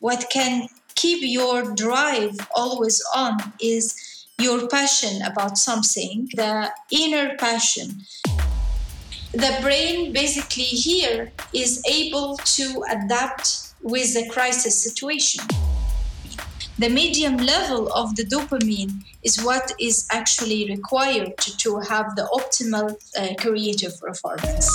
what can keep your drive always on is your passion about something, the inner passion. The brain basically here is able to adapt with the crisis situation. The medium level of the dopamine is what is actually required to, to have the optimal uh, creative performance.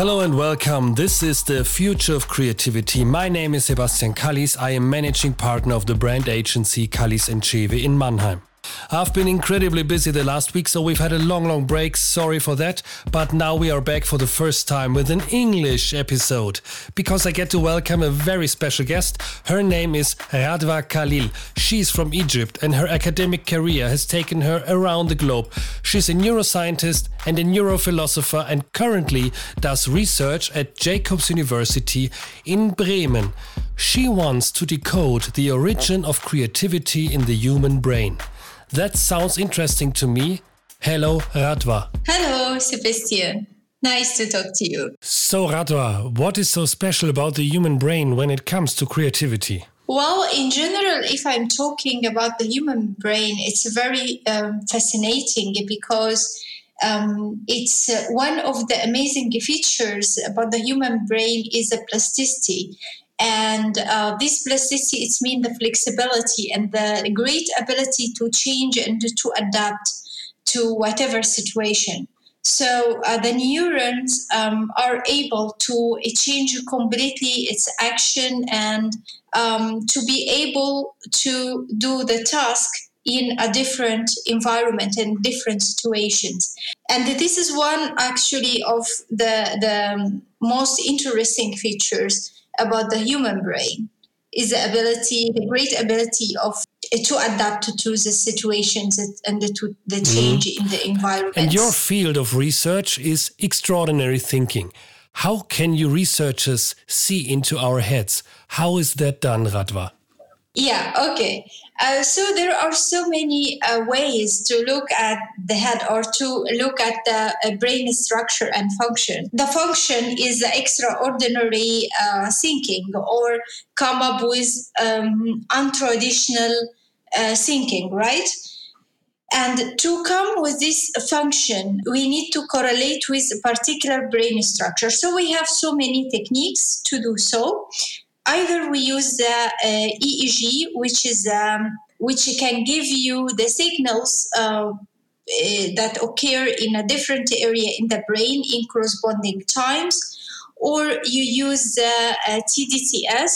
Hello and welcome. This is the Future of Creativity. My name is Sebastian Kallis. I am managing partner of the brand agency Kallis and in Mannheim. I've been incredibly busy the last week, so we've had a long, long break. Sorry for that. But now we are back for the first time with an English episode because I get to welcome a very special guest. Her name is Radwa Khalil. She's from Egypt and her academic career has taken her around the globe. She's a neuroscientist and a neurophilosopher and currently does research at Jacobs University in Bremen. She wants to decode the origin of creativity in the human brain. That sounds interesting to me. Hello, Radwa. Hello, Sebastian. Nice to talk to you. So, Radwa, what is so special about the human brain when it comes to creativity? Well, in general, if I'm talking about the human brain, it's very um, fascinating because um, it's uh, one of the amazing features about the human brain is the plasticity and uh, this plasticity it means the flexibility and the great ability to change and to adapt to whatever situation. So uh, the neurons um, are able to change completely its action and um, to be able to do the task in a different environment and different situations. And this is one actually of the the most interesting features about the human brain is the ability, the great ability of to adapt to the situations and the, to the mm-hmm. change mm. in the environment. And your field of research is extraordinary thinking. How can you researchers see into our heads? How is that done, Radwa? Yeah, okay. Uh, so there are so many uh, ways to look at the head or to look at the uh, brain structure and function. The function is the extraordinary uh, thinking or come up with um, untraditional uh, thinking, right? And to come with this function, we need to correlate with a particular brain structure. So we have so many techniques to do so either we use the uh, EEG, which is um, which can give you the signals uh, uh, that occur in a different area in the brain in corresponding times, or you use uh, tDCS,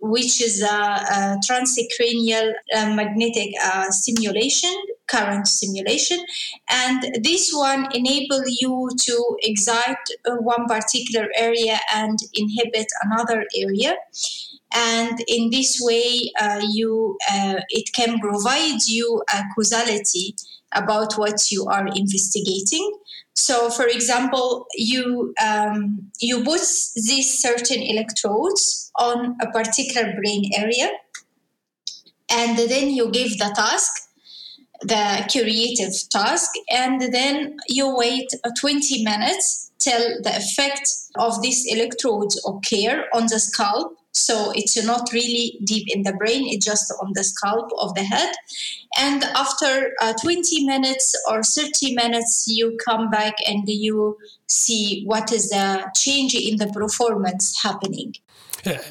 which is a, a transcranial uh, magnetic uh, stimulation, current stimulation, and this one enable you to excite uh, one particular area and inhibit another area. And in this way uh, you uh, it can provide you a causality about what you are investigating. So for example you um, you put these certain electrodes on a particular brain area and then you give the task the creative task and then you wait 20 minutes till the effect of these electrodes occur on the scalp so it's not really deep in the brain, it's just on the scalp of the head. And after uh, 20 minutes or 30 minutes, you come back and you see what is the change in the performance happening.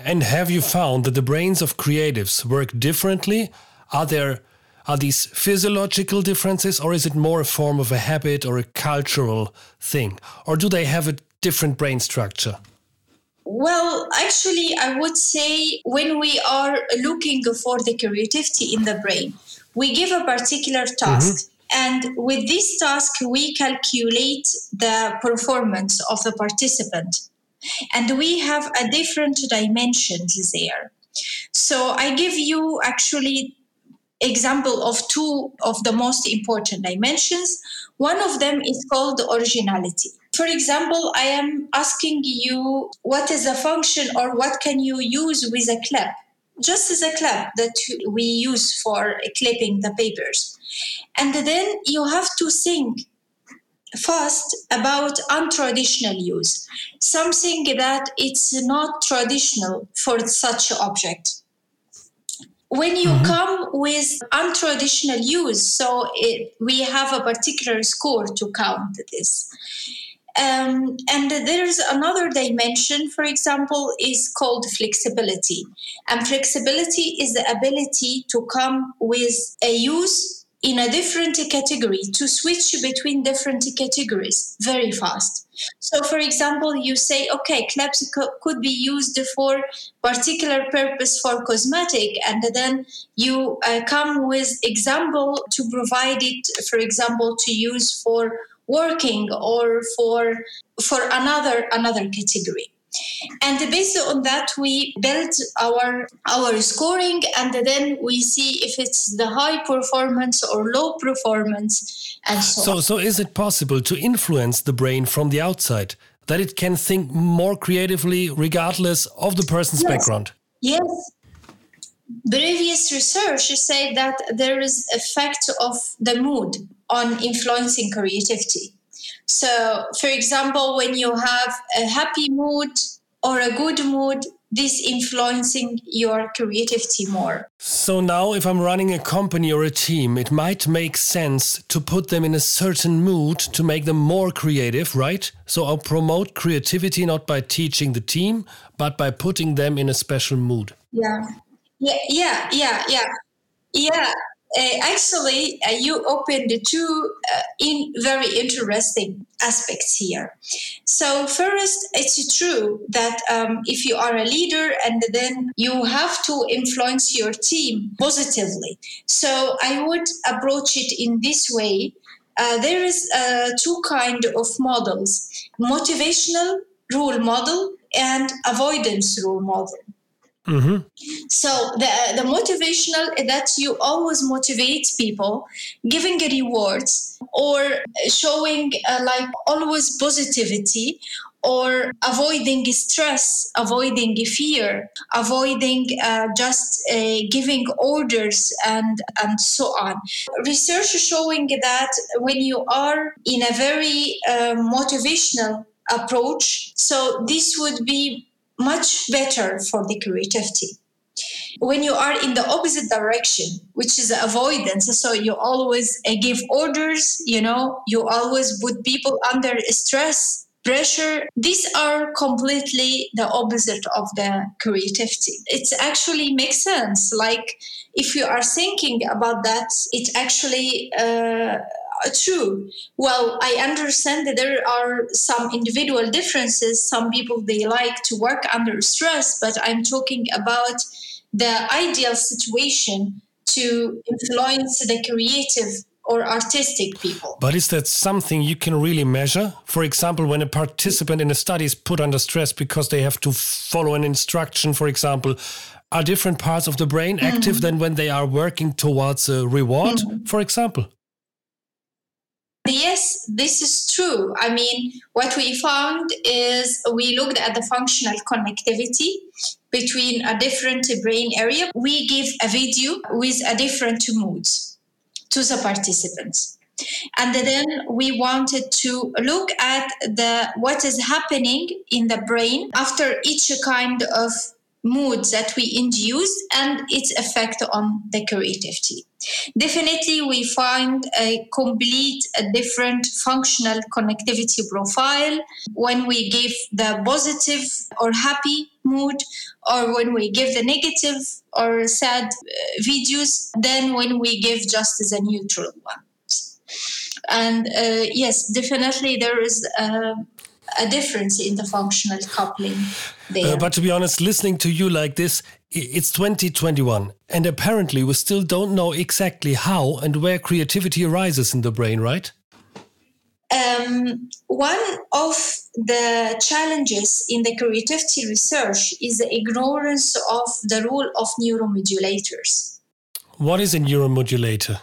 And have you found that the brains of creatives work differently? Are there are these physiological differences or is it more a form of a habit or a cultural thing? Or do they have a different brain structure? Well, actually, I would say when we are looking for the creativity in the brain, we give a particular task. Mm-hmm. And with this task, we calculate the performance of the participant. And we have a different dimensions there. So I give you actually example of two of the most important dimensions. One of them is called originality. For example, I am asking you what is a function or what can you use with a clip? Just as a clip that we use for clipping the papers. And then you have to think first about untraditional use, something that it's not traditional for such object. When you mm-hmm. come with untraditional use, so it, we have a particular score to count this. Um, and there's another dimension, for example, is called flexibility. And flexibility is the ability to come with a use in a different category, to switch between different categories very fast. So, for example, you say, okay, CLEBS could be used for particular purpose for cosmetic, and then you uh, come with example to provide it, for example, to use for working or for for another another category and based on that we build our our scoring and then we see if it's the high performance or low performance and so so, on. so is it possible to influence the brain from the outside that it can think more creatively regardless of the person's yes. background yes previous research say that there is effect of the mood on influencing creativity. So, for example, when you have a happy mood or a good mood, this influencing your creativity more. So now if I'm running a company or a team, it might make sense to put them in a certain mood to make them more creative, right? So I'll promote creativity not by teaching the team, but by putting them in a special mood. Yeah. Yeah, yeah, yeah, yeah. Yeah, uh, actually, uh, you opened two uh, in very interesting aspects here. So, first, it's true that um, if you are a leader and then you have to influence your team positively. So, I would approach it in this way. Uh, there is uh, two kind of models: motivational role model and avoidance role model. Mm-hmm. So the the motivational that you always motivate people, giving rewards or showing uh, like always positivity or avoiding stress, avoiding fear, avoiding uh, just uh, giving orders and and so on. Research showing that when you are in a very uh, motivational approach, so this would be much better for the creativity. When you are in the opposite direction, which is avoidance, so you always uh, give orders, you know, you always put people under stress, pressure. These are completely the opposite of the creativity. It actually makes sense. Like if you are thinking about that, it actually. Uh, true. Well, I understand that there are some individual differences. Some people they like to work under stress, but I'm talking about the ideal situation to influence the creative or artistic people. But is that something you can really measure? For example, when a participant in a study is put under stress because they have to follow an instruction, for example, are different parts of the brain active mm -hmm. than when they are working towards a reward, mm -hmm. for example? Yes, this is true. I mean, what we found is we looked at the functional connectivity between a different brain area. We give a video with a different mood to the participants. And then we wanted to look at the what is happening in the brain after each kind of mood that we induce and its effect on the creativity. Definitely, we find a complete, a different functional connectivity profile when we give the positive or happy mood, or when we give the negative or sad uh, videos, than when we give just as a neutral one. And uh, yes, definitely there is. Uh, a difference in the functional coupling there. Uh, but to be honest, listening to you like this, it's 2021, and apparently we still don't know exactly how and where creativity arises in the brain, right? Um, one of the challenges in the creativity research is the ignorance of the role of neuromodulators. What is a neuromodulator?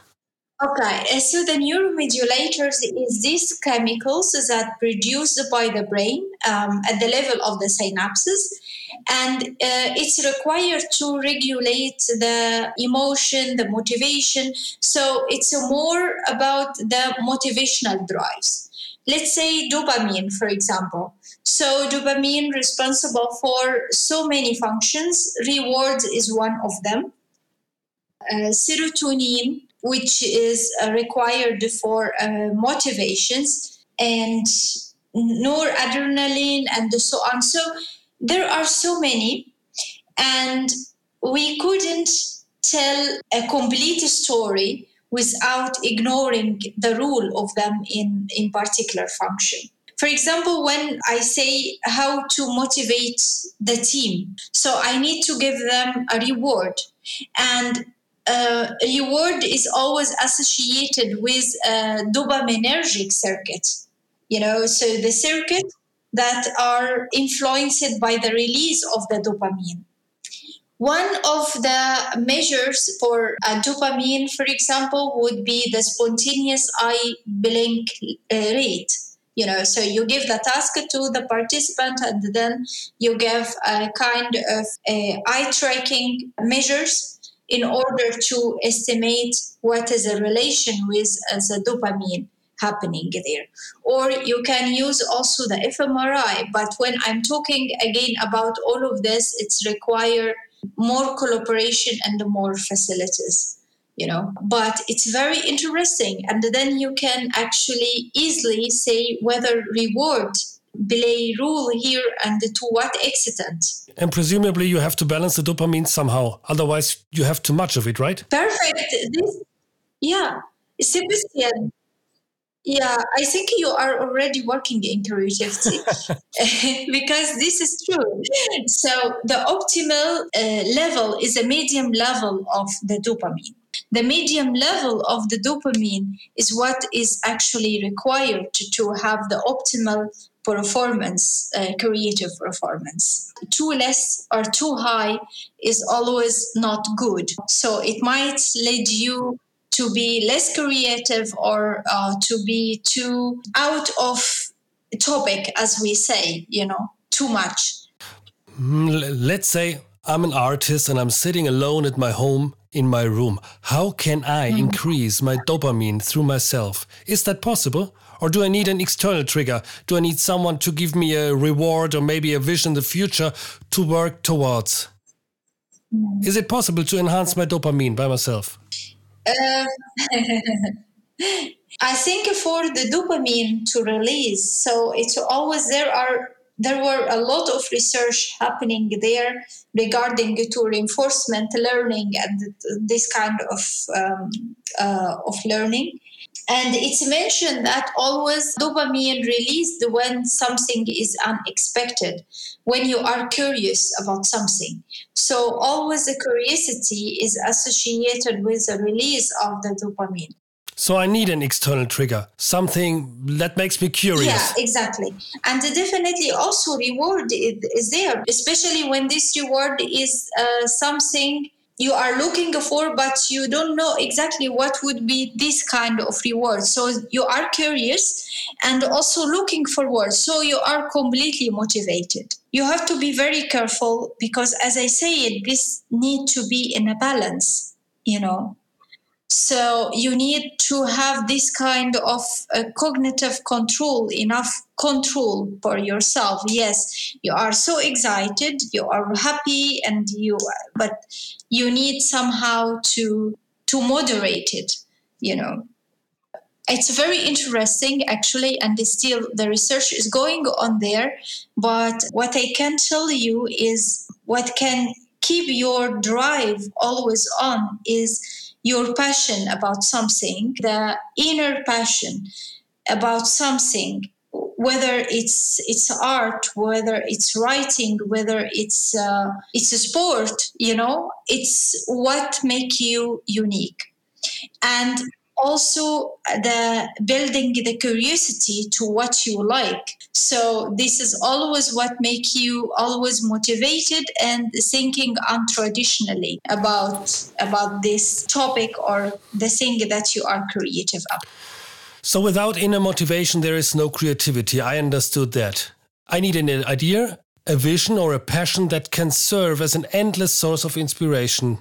Okay, so the neuromodulators is these chemicals that produced by the brain um, at the level of the synapses, and uh, it's required to regulate the emotion, the motivation. So it's more about the motivational drives. Let's say dopamine, for example. So dopamine responsible for so many functions. Rewards is one of them. Uh, serotonin which is uh, required for uh, motivations and noradrenaline and so on. So there are so many, and we couldn't tell a complete story without ignoring the role of them in, in particular function. For example, when I say how to motivate the team, so I need to give them a reward. And uh, reward is always associated with a dopaminergic circuit. You know, so the circuit that are influenced by the release of the dopamine. One of the measures for a dopamine, for example, would be the spontaneous eye blink uh, rate. You know, so you give the task to the participant, and then you give a kind of uh, eye tracking measures in order to estimate what is a relation with uh, as a dopamine happening there. Or you can use also the fMRI but when i'm talking again about all of this it's require more collaboration and more facilities you know. But it's very interesting and then you can actually easily say whether reward play role here and to what extent. And presumably you have to balance the dopamine somehow. Otherwise you have too much of it, right? Perfect. This, yeah. Sebastian, yeah, I think you are already working in creativity because this is true. So the optimal uh, level is a medium level of the dopamine. The medium level of the dopamine is what is actually required to, to have the optimal performance, uh, creative performance. Too less or too high is always not good. So it might lead you to be less creative or uh, to be too out of topic, as we say, you know, too much. Mm, let's say I'm an artist and I'm sitting alone at my home in my room. How can I mm. increase my dopamine through myself? Is that possible? Or do I need an external trigger? Do I need someone to give me a reward or maybe a vision in the future to work towards? Is it possible to enhance my dopamine by myself? Uh, I think for the dopamine to release, so it's always there are there were a lot of research happening there regarding to reinforcement learning and this kind of um, uh, of learning and it's mentioned that always dopamine released when something is unexpected when you are curious about something so always the curiosity is associated with the release of the dopamine so I need an external trigger, something that makes me curious. Yeah, exactly. And definitely also reward is there, especially when this reward is uh, something you are looking for, but you don't know exactly what would be this kind of reward. So you are curious and also looking forward. So you are completely motivated. You have to be very careful because, as I said, this need to be in a balance. You know, so you need to have this kind of uh, cognitive control, enough control for yourself. Yes, you are so excited, you are happy, and you, but you need somehow to to moderate it. You know, it's very interesting actually, and still the research is going on there. But what I can tell you is what can keep your drive always on is your passion about something, the inner passion about something, whether it's it's art, whether it's writing, whether it's uh, it's a sport, you know, it's what make you unique. And also the building the curiosity to what you like. So this is always what make you always motivated and thinking untraditionally about about this topic or the thing that you are creative about. So without inner motivation there is no creativity. I understood that. I need an idea a vision or a passion that can serve as an endless source of inspiration.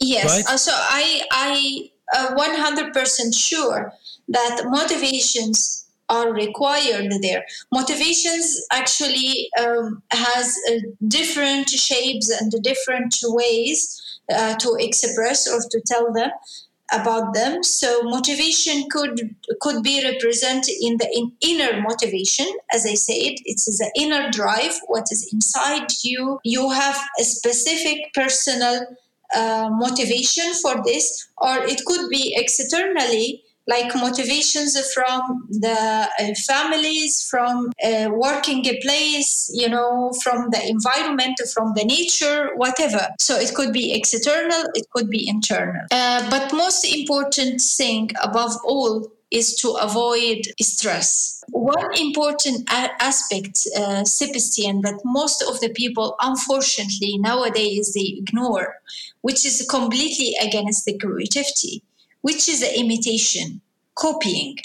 Yes. Right? Uh, so i i uh, 100% sure that motivations are required there. Motivations actually um, has uh, different shapes and different ways uh, to express or to tell them about them. So motivation could could be represented in the in inner motivation, as I said. It's the inner drive, what is inside you. You have a specific personal uh, motivation for this, or it could be externally like motivations from the uh, families, from a working a place, you know, from the environment, from the nature, whatever. So it could be external, it could be internal. Uh, but most important thing above all is to avoid stress. One important a- aspect, uh, Sebastian, that most of the people, unfortunately, nowadays they ignore, which is completely against the creativity, which is the imitation, copying.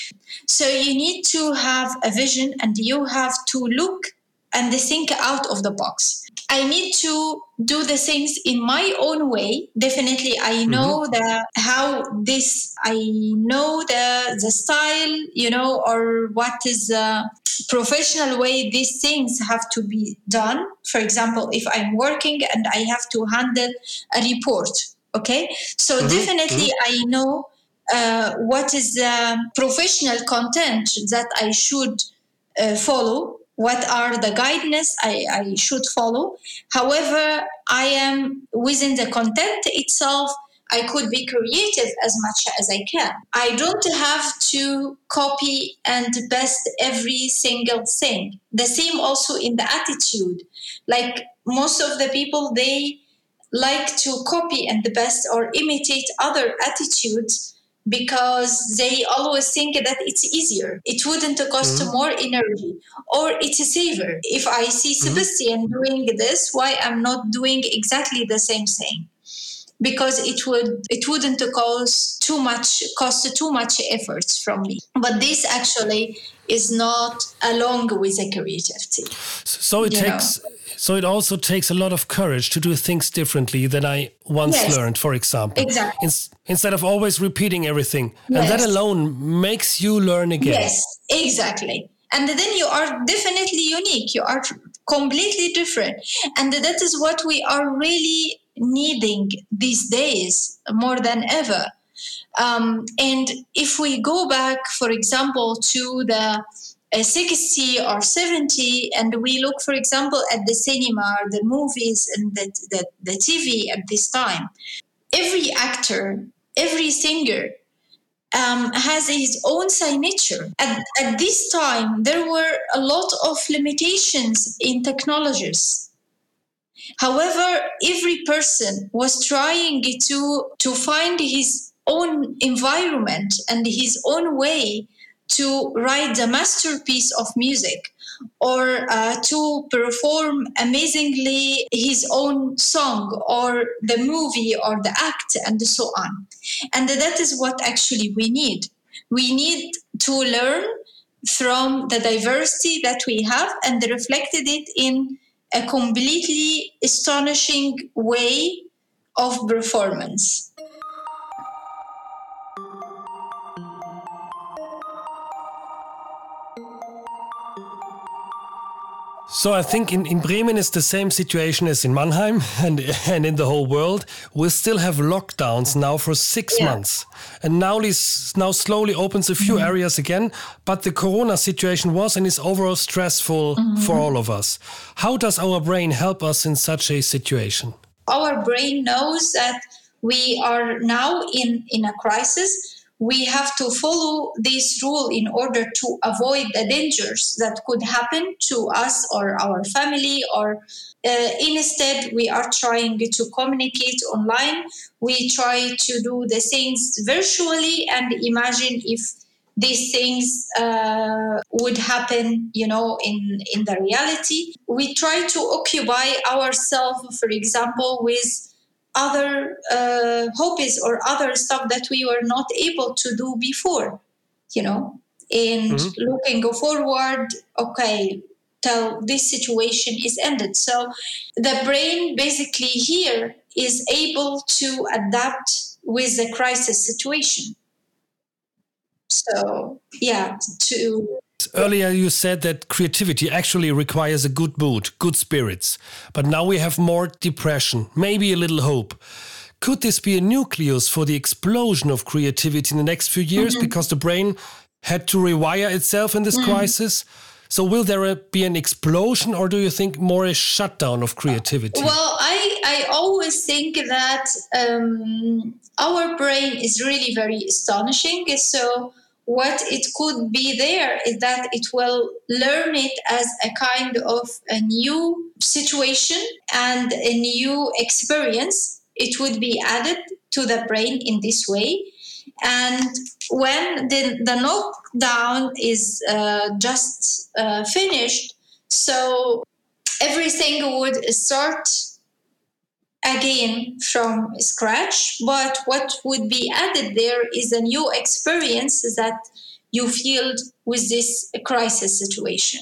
So you need to have a vision and you have to look and think out of the box. I need to do the things in my own way. Definitely, I mm-hmm. know mm-hmm. the how this. I know the the style, you know, or what is the professional way these things have to be done. For example, if I'm working and I have to handle a report, okay, so mm-hmm. definitely mm-hmm. I know uh, what is the professional content that I should uh, follow what are the guidance I, I should follow. However, I am within the content itself. I could be creative as much as I can. I don't have to copy and best every single thing. The same also in the attitude. Like most of the people, they like to copy and the best or imitate other attitudes because they always think that it's easier. It wouldn't cost mm-hmm. more energy or it's a saver. If I see mm-hmm. Sebastian mm-hmm. doing this, why I'm not doing exactly the same thing? Because it would it wouldn't cost too much cost too much efforts from me. But this actually is not along with the creativity. So it takes know? So it also takes a lot of courage to do things differently than I once yes. learned, for example. Exactly. In, instead of always repeating everything. Yes. And that alone makes you learn again. Yes, exactly. And then you are definitely unique. You are completely different. And that is what we are really needing these days more than ever. Um, and if we go back, for example, to the 60 or 70 and we look for example at the cinema the movies and the, the, the tv at this time. Every actor every singer um, has his own signature. At, at this time there were a lot of limitations in technologies. However every person was trying to to find his own environment and his own way to write the masterpiece of music or uh, to perform amazingly his own song or the movie or the act and so on. And that is what actually we need. We need to learn from the diversity that we have and reflected it in a completely astonishing way of performance. So I think in, in Bremen is the same situation as in Mannheim and, and in the whole world. We still have lockdowns now for six yeah. months. And now now slowly opens a few mm -hmm. areas again. But the corona situation was and is overall stressful mm -hmm. for all of us. How does our brain help us in such a situation? Our brain knows that we are now in, in a crisis we have to follow this rule in order to avoid the dangers that could happen to us or our family or uh, instead we are trying to communicate online. We try to do the things virtually and imagine if these things uh, would happen you know in in the reality. We try to occupy ourselves for example with other uh, hobbies or other stuff that we were not able to do before you know? And mm-hmm. looking forward okay till this situation is ended. So the brain basically here is able to adapt with the crisis situation. So yeah to Earlier, you said that creativity actually requires a good mood, good spirits. But now we have more depression, maybe a little hope. Could this be a nucleus for the explosion of creativity in the next few years mm -hmm. because the brain had to rewire itself in this mm -hmm. crisis? So, will there be an explosion, or do you think more a shutdown of creativity? Well, I, I always think that um, our brain is really very astonishing. So, what it could be there is that it will learn it as a kind of a new situation and a new experience. It would be added to the brain in this way. And when the, the knockdown is uh, just uh, finished, so everything would start again from scratch but what would be added there is a new experience that you feel with this crisis situation.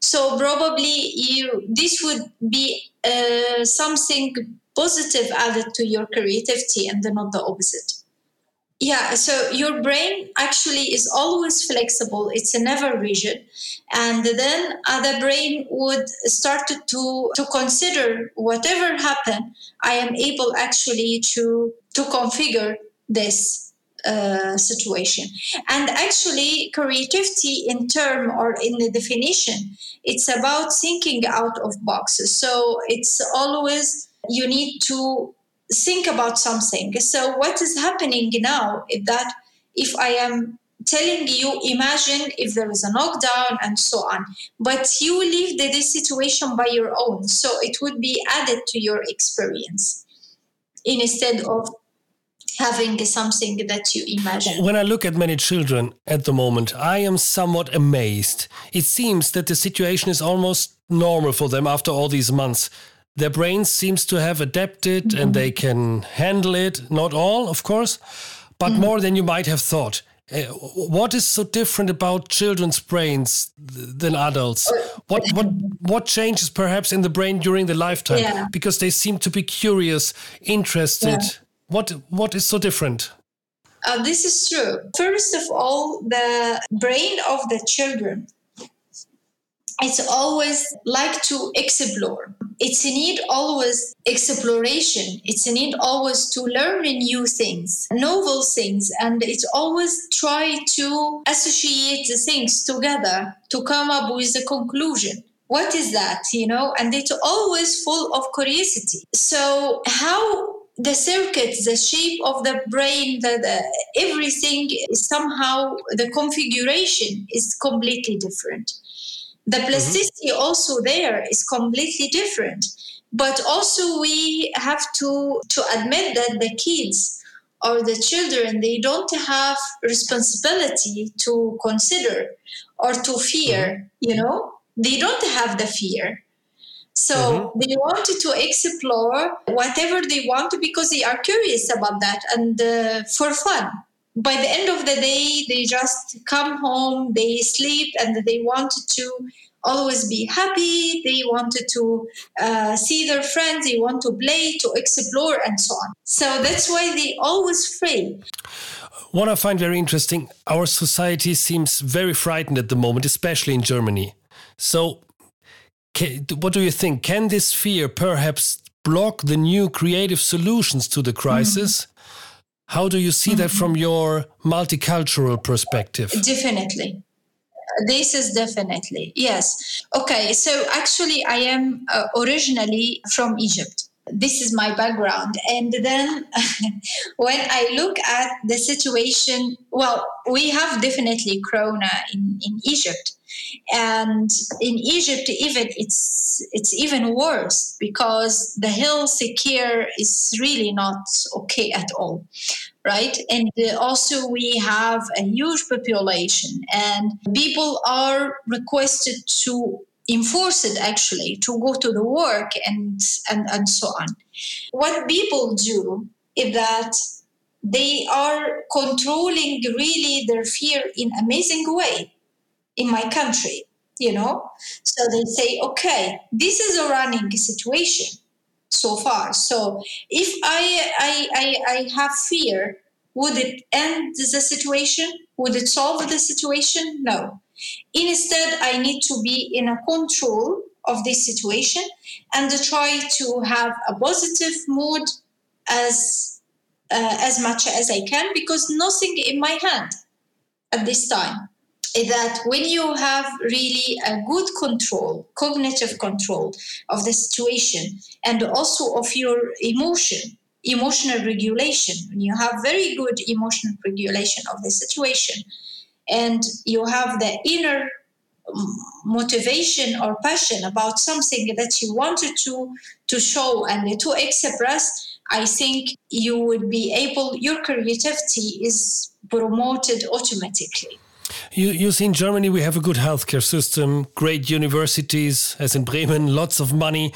So probably you this would be uh, something positive added to your creativity and not the opposite yeah, so your brain actually is always flexible. It's never rigid. And then uh, the brain would start to, to consider whatever happened, I am able actually to, to configure this uh, situation. And actually, creativity in term or in the definition, it's about thinking out of boxes. So it's always you need to think about something. So, what is happening now is that if I am telling you, imagine if there is a knockdown and so on, but you live the situation by your own. So, it would be added to your experience instead of having something that you imagine. When I look at many children at the moment, I am somewhat amazed. It seems that the situation is almost normal for them after all these months their brains seems to have adapted mm -hmm. and they can handle it not all of course but mm -hmm. more than you might have thought uh, what is so different about children's brains than adults what what what changes perhaps in the brain during the lifetime yeah. because they seem to be curious interested yeah. what what is so different uh, this is true first of all the brain of the children it's always like to explore. It's a need always exploration. It's a need always to learn new things novel things and it's always try to associate the things together to come up with a conclusion. What is that you know? And it's always full of curiosity. So how the circuits, the shape of the brain, the, the, everything somehow the configuration is completely different the mm-hmm. plasticity mm-hmm. also there is completely different but also we have to to admit that the kids or the children they don't have responsibility to consider or to fear mm-hmm. you know they don't have the fear so mm-hmm. they wanted to explore whatever they want because they are curious about that and uh, for fun by the end of the day, they just come home, they sleep, and they wanted to always be happy. They wanted to uh, see their friends, they want to play, to explore, and so on. So that's why they always fail. What I find very interesting, our society seems very frightened at the moment, especially in Germany. So, what do you think? Can this fear perhaps block the new creative solutions to the crisis? Mm -hmm how do you see mm-hmm. that from your multicultural perspective? Definitely. This is definitely, yes. Okay, so actually, I am uh, originally from Egypt. this is my background. And then when I look at the situation, well, we have definitely Corona in, in Egypt. And in Egypt, even it's it's even worse because the health care is really not okay at all, right? And also we have a huge population, and people are requested to enforce it actually to go to the work and and and so on what people do is that they are controlling really their fear in amazing way in my country you know? So they say okay this is a running situation so far. So if i i i, I have fear would it end the situation? Would it solve the situation? No. Instead, I need to be in a control of this situation and try to have a positive mood as uh, as much as I can because nothing in my hand at this time. That when you have really a good control, cognitive control of the situation, and also of your emotion, emotional regulation, when you have very good emotional regulation of the situation, and you have the inner motivation or passion about something that you wanted to to show and to express i think you would be able your creativity is promoted automatically you, you see, in Germany, we have a good healthcare system, great universities, as in Bremen, lots of money.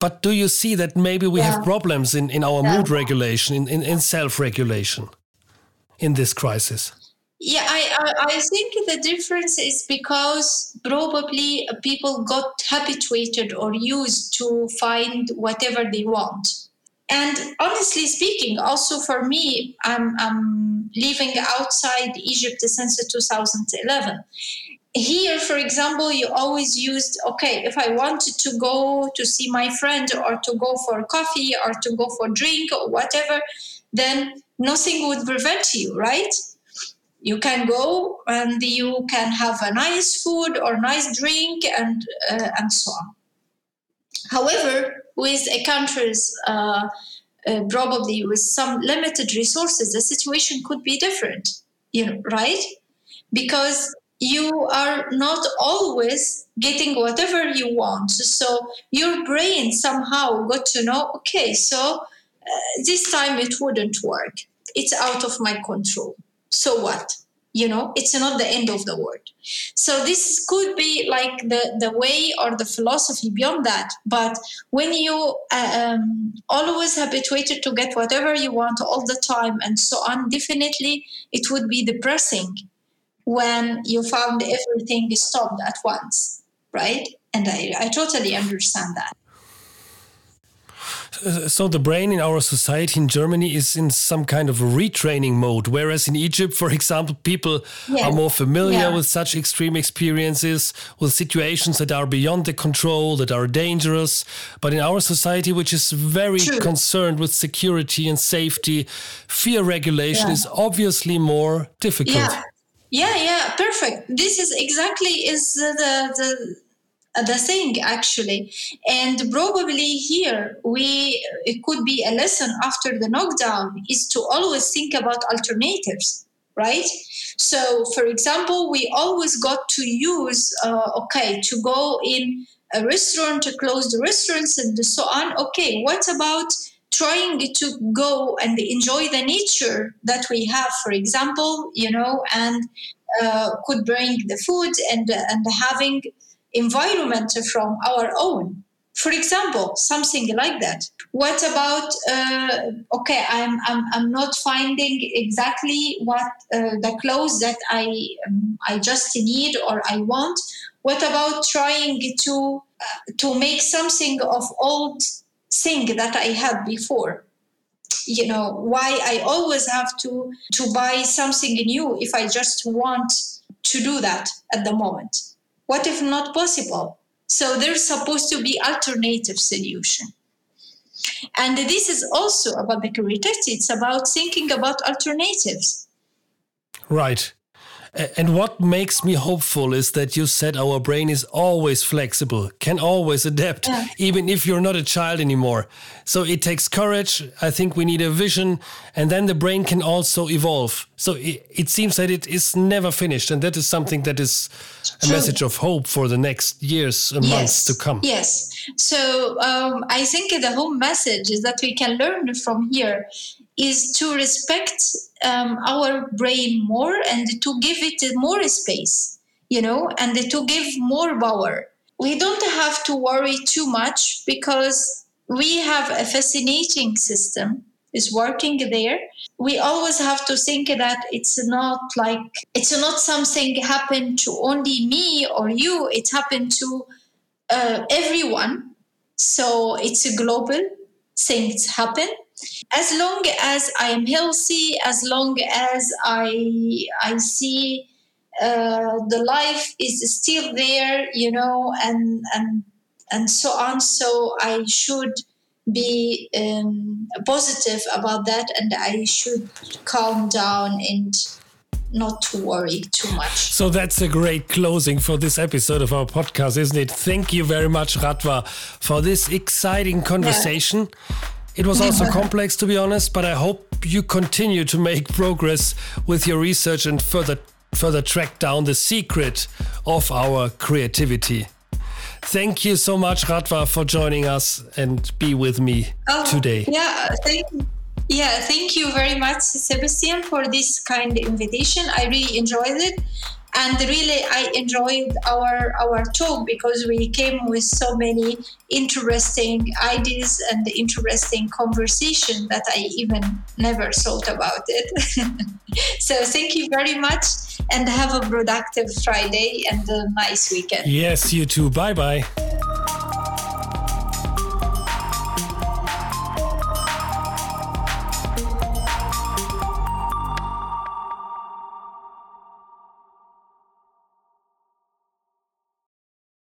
But do you see that maybe we yeah. have problems in, in our yeah. mood regulation, in, in, in self regulation in this crisis? Yeah, I, I think the difference is because probably people got habituated or used to find whatever they want. And honestly speaking, also for me, I'm, I'm living outside Egypt since 2011. Here, for example, you always used, okay, if I wanted to go to see my friend or to go for coffee or to go for drink or whatever, then nothing would prevent you, right? you can go and you can have a nice food or nice drink and uh, and so on however with a country's uh, uh, probably with some limited resources the situation could be different you know right? Because you are not always getting whatever you want. So your brain somehow got to know okay so uh, this time it wouldn't work. It's out of my control. So what you know it's not the end of the world. So this could be like the the way or the philosophy beyond that. But when you uh, um, always habituated to get whatever you want all the time and so on definitely it would be depressing when you found everything stopped at once right? And i, I totally understand that Uh, so the brain in our society in Germany is in some kind of retraining mode, whereas in Egypt, for example, people yes. are more familiar yeah. with such extreme experiences, with situations that are beyond the control, that are dangerous. But in our society, which is very True. concerned with security and safety, fear regulation yeah. is obviously more difficult. Yeah. Yeah, yeah, perfect. This is exactly is the the the thing actually. And probably here we it could be a lesson after the knockdown is to always think about alternatives right? So for example we always got to use uh, okay to go in a restaurant to close the restaurants and so on. Okay what about trying to go and enjoy the nature that we have for example you know and uh, could bring the food and and having environment from our own. For example something like that. What about uh, okay I'm, I'm i'm not finding exactly what uh, the clothes that i um, i just need or i want. What about trying to uh, to make something of old thing that i had before? You know why i always have to to buy something new if i just want to do that at the moment what if not possible? So there's supposed to be alternative solution. And this is also about the creativity. It's about thinking about alternatives. Right. And what makes me hopeful is that you said our brain is always flexible, can always adapt, yeah. even if you're not a child anymore. So it takes courage. I think we need a vision, and then the brain can also evolve. So it, it seems that it is never finished, and that is something that is a True. message of hope for the next years and yes. months to come. Yes. So um, I think the whole message is that we can learn from here is to respect um, our brain more and to give it more space, you know, and to give more power. We don't have to worry too much because we have a fascinating system is working there. We always have to think that it's not like it's not something happened to only me or you it happened to uh, everyone. So it's a global thing things happen as long as I am healthy, as long as I I see uh, the life is still there, you know, and and and so on. So I should be um, positive about that, and I should calm down and not to worry too much. So that's a great closing for this episode of our podcast, isn't it? Thank you very much, Radwa, for this exciting conversation. Yeah. It was also complex, to be honest, but I hope you continue to make progress with your research and further further track down the secret of our creativity. Thank you so much, Radwa, for joining us and be with me oh, today. Yeah, thank you. Yeah, thank you very much, Sebastian, for this kind invitation. I really enjoyed it and really i enjoyed our our talk because we came with so many interesting ideas and interesting conversation that i even never thought about it. So thank you very much and have a productive friday and a nice weekend. Yes you too. Bye bye